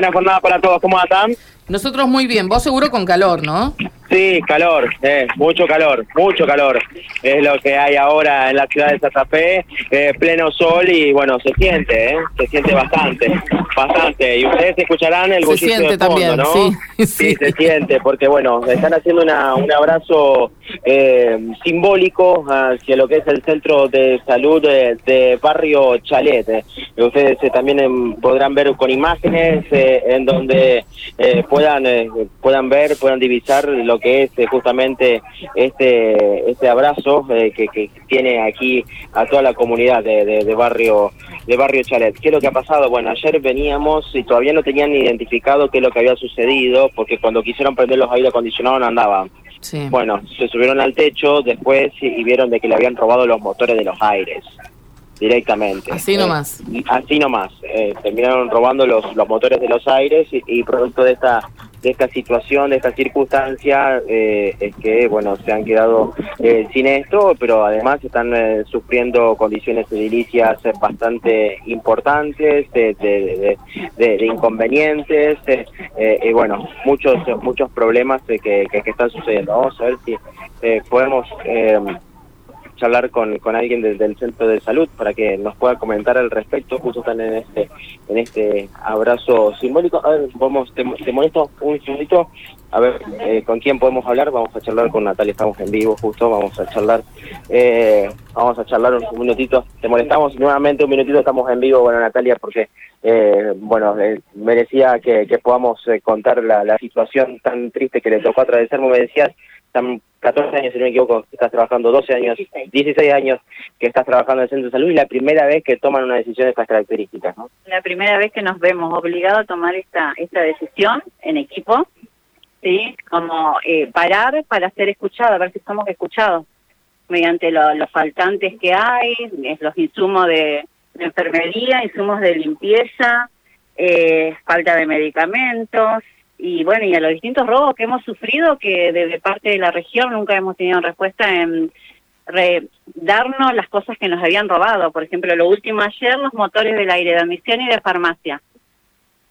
Buena jornada para todos, ¿cómo están? Nosotros muy bien, vos seguro con calor, ¿no? Sí, calor, eh, mucho calor, mucho calor. Es lo que hay ahora en la ciudad de Santa Fe, eh, pleno sol y bueno, se siente, ¿eh? se siente bastante, bastante. Y ustedes escucharán el Se bullicio siente de fondo, también, ¿no? sí, sí. se siente, porque bueno, están haciendo una, un abrazo eh, simbólico hacia lo que es el centro de salud de, de Barrio Chalet. eh. Ustedes eh, también em, podrán ver con imágenes eh, en donde eh, puedan eh, puedan ver, puedan divisar lo que es eh, justamente este este abrazo eh, que, que tiene aquí a toda la comunidad de, de- de barrio de barrio Chalet. ¿Qué es lo que ha pasado? Bueno, ayer veníamos y todavía no tenían identificado qué es lo que había sucedido porque cuando quisieron prender los aire acondicionados no andaban. Sí. Bueno, se subieron al techo después y, y vieron de que le habían robado los motores de los aires directamente. Así Eh, nomás. así nomás. Eh, terminaron robando los, los motores de los aires y, y producto de esta de esta situación, de esta circunstancia, eh, es que bueno se han quedado eh, sin esto, pero además están eh, sufriendo condiciones edilicias eh, bastante importantes, de, de, de- de- inconvenientes, eh, eh, y bueno, muchos muchos problemas que, que, que están sucediendo. Vamos a ver si podemos charlar con, con alguien del, del centro de salud para que nos pueda comentar al respecto. Justo están en este en este abrazo simbólico. A ver, vamos, te, te molesto un segundito. A ver, eh, ¿con quién podemos hablar? Vamos a charlar con Natalia, estamos en vivo justo, vamos a charlar, eh, vamos a charlar un minutito. Te molestamos nuevamente un minutito, estamos en vivo, bueno Natalia, porque, eh, bueno, eh, merecía que, podamos eh, contar la, situación tan triste que le tocó atravesar, me decías, están 14 años, si no me equivoco, que estás trabajando, 12 años, 16 años que estás trabajando en el centro de salud y la primera vez que toman una decisión de estas características, ¿no? la primera vez que nos vemos obligados a tomar esta esta decisión en equipo, sí, como eh, parar para ser escuchados, a ver si somos escuchados mediante lo- los faltantes que hay, los insumos de, de enfermería, insumos de limpieza, eh, falta de medicamentos y bueno y a los distintos robos que hemos sufrido que de, parte de la región nunca hemos tenido respuesta en darnos las cosas que nos habían robado. Por ejemplo, lo último ayer, los motores del aire de admisión y de farmacia.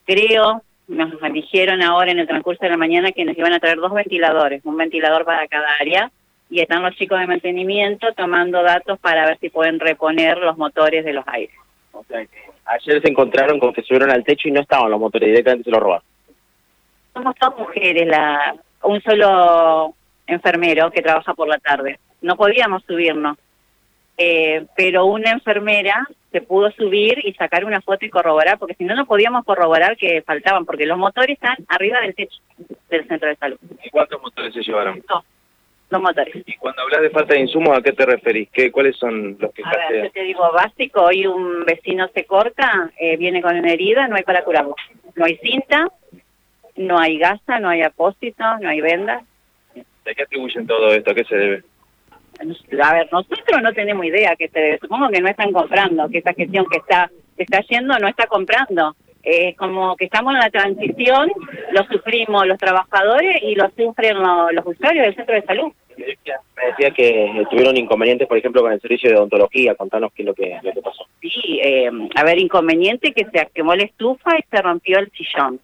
Creo, nos dijeron ahora en el transcurso de la mañana que nos iban a traer dos ventiladores, un ventilador para cada área, y están los chicos de mantenimiento tomando datos para ver si pueden reponer los motores de los aires. Ayer se encontraron con que subieron al techo y no estaban los motores, directamente se los robaron. Somos dos mujeres, la, un solo enfermero que trabaja por la tarde. No podíamos subirnos, eh, pero una enfermera se pudo subir y sacar una foto y corroborar, porque si no, no podíamos corroborar que faltaban, porque los motores están arriba del techo del centro de salud. ¿Y cuántos motores se llevaron? Dos, dos motores. Y cuando hablas de falta de insumos, ¿a qué te referís? ¿Qué, ¿Cuáles son los que A ver, yo te digo básico, hoy un vecino se corta, eh, viene con una herida, no hay para curarlo. No hay cinta, no hay gasa, no hay apósito, no hay vendas. ¿De qué atribuyen todo esto? ¿A qué se debe? A ver, nosotros no tenemos idea que se supongo que no están comprando, que esta gestión que está que está yendo no está comprando. Es como que estamos en la transición, lo sufrimos los trabajadores y lo sufren lo- los usuarios del centro de salud. Me decía que eh, tuvieron inconvenientes, por ejemplo, con el servicio de odontología. Contanos qué es lo que, lo que pasó. Sí, eh, a ver, inconveniente que se quemó la estufa y se rompió el sillón.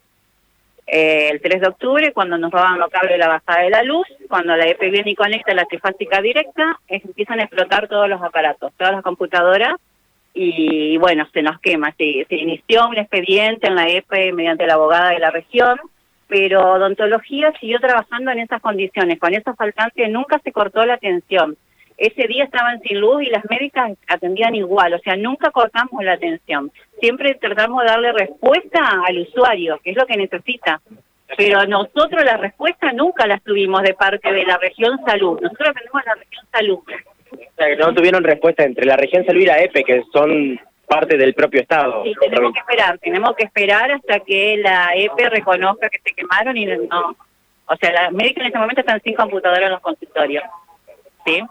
Eh, el 3 de octubre, cuando nos roban los cables de la bajada de la luz, cuando la EP viene y conecta la trifásica directa, empiezan a explotar todos los aparatos, todas las computadoras, y bueno, se nos quema. Se, se inició un expediente en la EP mediante la abogada de la región, pero odontología siguió trabajando en esas condiciones. Con esos faltantes nunca se cortó la atención. Ese día estaban sin luz y las médicas atendían igual, o sea, nunca cortamos la atención. Siempre tratamos de darle respuesta al usuario, que es lo que necesita. Pero nosotros la respuesta nunca la tuvimos de parte de la región salud. Nosotros tenemos la región salud. O sea, que no tuvieron respuesta entre la región salud y la EPE, que son parte del propio Estado. Sí, tenemos que esperar, tenemos que esperar hasta que la EP reconozca que se quemaron y no. O sea, las médicas en este momento están sin computadora en los consultorios. ¿Sí?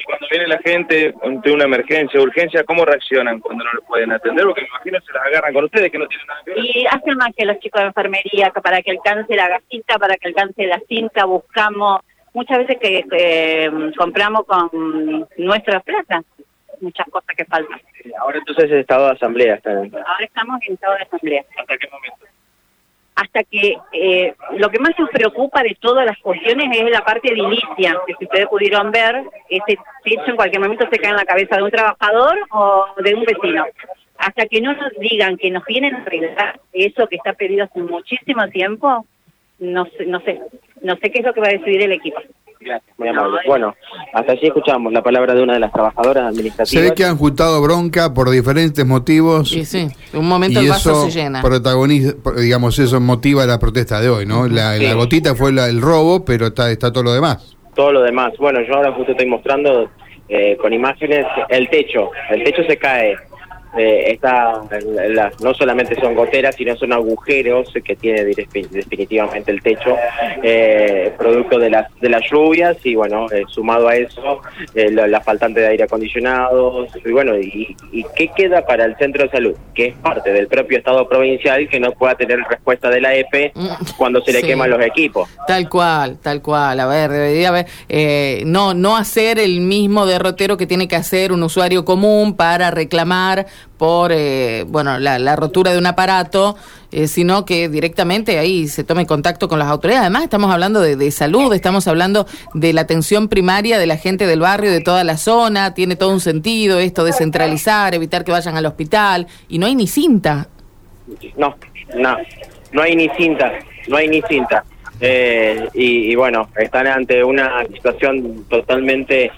Y cuando viene la gente ante una emergencia, urgencia, ¿cómo reaccionan cuando no lo pueden atender? Porque me imagino se las agarran con ustedes que no tienen nada que ver. Y hacen más que los chicos de enfermería, que para que alcance la gasita, para que alcance la cinta, buscamos, muchas veces que eh, compramos con nuestra plata, muchas cosas que faltan. Ahora entonces es estado de asamblea. Está Ahora estamos en estado de asamblea. ¿Hasta qué momento? Hasta que eh, lo que más nos preocupa de todas las cuestiones es la parte edilicia, que si ustedes pudieron ver, ese techo en cualquier momento se cae en la cabeza de un trabajador o de un vecino. Hasta que no nos digan que nos vienen a arreglar eso que está pedido hace muchísimo tiempo, no sé, no sé, no sé qué es lo que va a decidir el equipo. Gracias, muy amable. Bueno, hasta allí escuchamos la palabra de una de las trabajadoras administrativas. Se ve que han juntado bronca por diferentes motivos. Sí, en un momento y el vaso eso se llena. protagoniza, digamos, eso motiva la protesta de hoy, ¿no? La, Sí. la gotita fue la- el robo, pero está, está todo lo demás. todo lo demás. Bueno, yo ahora justo estoy mostrando eh, con imágenes el techo. El techo se cae. Eh, está, la- no solamente son goteras, sino son agujeros que tiene definitivamente el techo, eh, producto de las de las lluvias y bueno, eh, sumado a eso, eh, la, la faltante de aire acondicionado y bueno, y, y qué queda para el centro de salud, que es parte del propio Estado provincial que no pueda tener respuesta de la EPE Mm, cuando se le sí. queman los equipos. Tal cual, tal cual. A ver, debería haber, eh, no, no hacer el mismo derrotero que tiene que hacer un usuario común para reclamar por, eh, bueno, la, la rotura de un aparato, eh, sino que directamente ahí se tome contacto con las autoridades. Además, estamos hablando de, de salud, estamos hablando de la atención primaria de la gente del barrio, de toda la zona. Tiene todo un sentido esto de centralizar, evitar que vayan al hospital. Y no hay ni cinta. No, no, no hay ni cinta, no hay ni cinta. Eh, y, y bueno, están ante una situación totalmente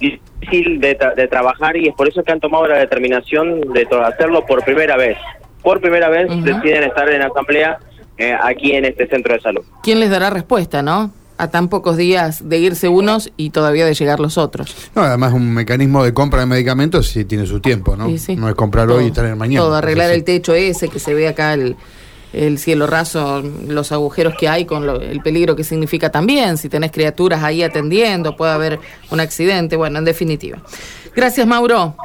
difícil de, tra- de trabajar y es por eso que han tomado la determinación de to- hacerlo por primera vez. Por primera vez Ujú. deciden estar en asamblea eh, aquí en este centro de salud. ¿Quién les dará respuesta, no? A tan pocos días de irse unos y todavía de llegar los otros. No, además un mecanismo de compra de medicamentos sí tiene su tiempo, ¿no? Sí, sí. No es comprar Todo, hoy y traer mañana. Todo, arreglar el techo ese que se ve acá, el, el cielo raso, los agujeros que hay con lo- el peligro que significa también. Si tenés criaturas ahí atendiendo, puede haber un accidente. Bueno, en definitiva. Gracias, Mauro.